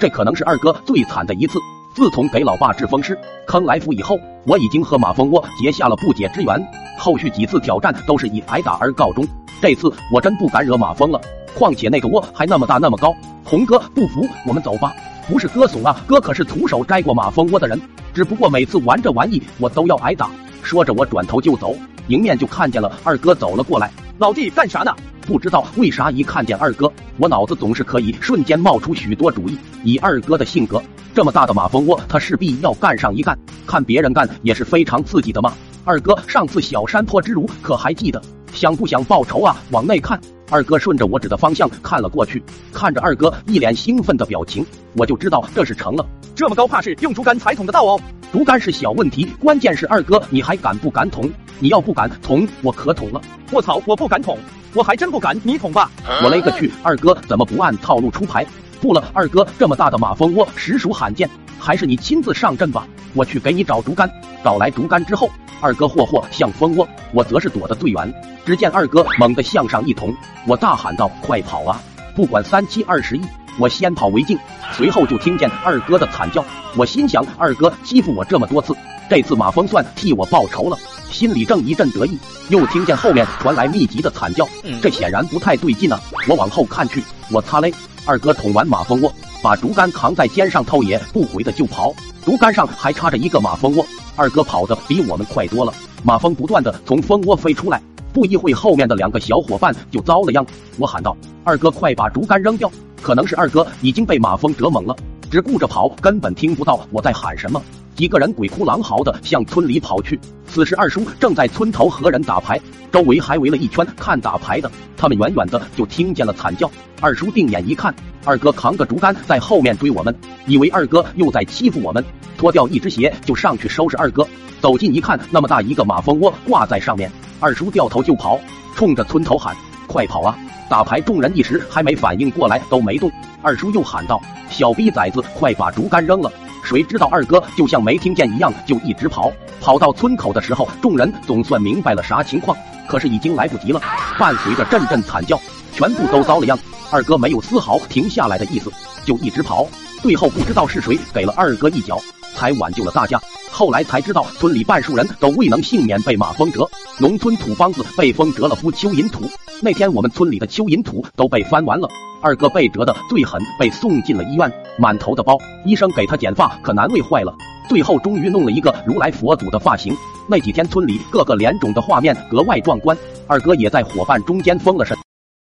这可能是二哥最惨的一次。自从给老爸治风湿、坑来福以后，我已经和马蜂窝结下了不解之缘。后续几次挑战都是以挨打而告终。这次我真不敢惹马蜂了，况且那个窝还那么大那么高。红哥不服，我们走吧。不是哥怂啊，哥可是徒手摘过马蜂窝的人。只不过每次玩这玩意，我都要挨打。说着，我转头就走，迎面就看见了二哥走了过来。老弟干啥呢？不知道为啥一看见二哥，我脑子总是可以瞬间冒出许多主意。以二哥的性格，这么大的马蜂窝，他势必要干上一干。看别人干也是非常刺激的嘛。二哥上次小山坡之辱可还记得？想不想报仇啊？往内看。二哥顺着我指的方向看了过去，看着二哥一脸兴奋的表情，我就知道这是成了。这么高怕是用竹竿才捅得到哦。竹竿是小问题，关键是二哥你还敢不敢捅？你要不敢捅，我可捅了。我操，我不敢捅，我还真不敢，你捅吧。我勒个去，二哥怎么不按套路出牌？不了，二哥这么大的马蜂窝实属罕见，还是你亲自上阵吧。我去给你找竹竿。找来竹竿之后，二哥霍霍像蜂窝，我则是躲得最远。只见二哥猛地向上一捅，我大喊道：“快跑啊！不管三七二十一，我先跑为敬。”随后就听见二哥的惨叫，我心想：二哥欺负我这么多次，这次马蜂算替我报仇了，心里正一阵得意。又听见后面传来密集的惨叫，这显然不太对劲啊！我往后看去，我擦嘞！二哥捅完马蜂窝，把竹竿扛在肩上，头也不回的就跑，竹竿上还插着一个马蜂窝。二哥跑得比我们快多了，马蜂不断的从蜂窝飞出来，不一会后面的两个小伙伴就遭了殃。我喊道：“二哥，快把竹竿扔掉！”可能是二哥已经被马蜂蛰懵了，只顾着跑，根本听不到我在喊什么。几个人鬼哭狼嚎的向村里跑去。此时二叔正在村头和人打牌，周围还围了一圈看打牌的。他们远远的就听见了惨叫。二叔定眼一看，二哥扛个竹竿在后面追我们，以为二哥又在欺负我们。脱掉一只鞋就上去收拾二哥，走近一看，那么大一个马蜂窝挂在上面。二叔掉头就跑，冲着村头喊：“快跑啊！”打牌众人一时还没反应过来，都没动。二叔又喊道：“小逼崽子，快把竹竿扔了！”谁知道二哥就像没听见一样，就一直跑。跑到村口的时候，众人总算明白了啥情况，可是已经来不及了。伴随着阵阵惨叫，全部都遭了殃。二哥没有丝毫停下来的意思，就一直跑。最后不知道是谁给了二哥一脚。才挽救了大家。后来才知道，村里半数人都未能幸免被马蜂蛰。农村土方子被蜂蛰了敷蚯蚓土。那天我们村里的蚯蚓土都被翻完了。二哥被蛰的最狠，被送进了医院，满头的包。医生给他剪发，可难为坏了。最后终于弄了一个如来佛祖的发型。那几天村里各个脸肿的画面格外壮观。二哥也在伙伴中间疯了神。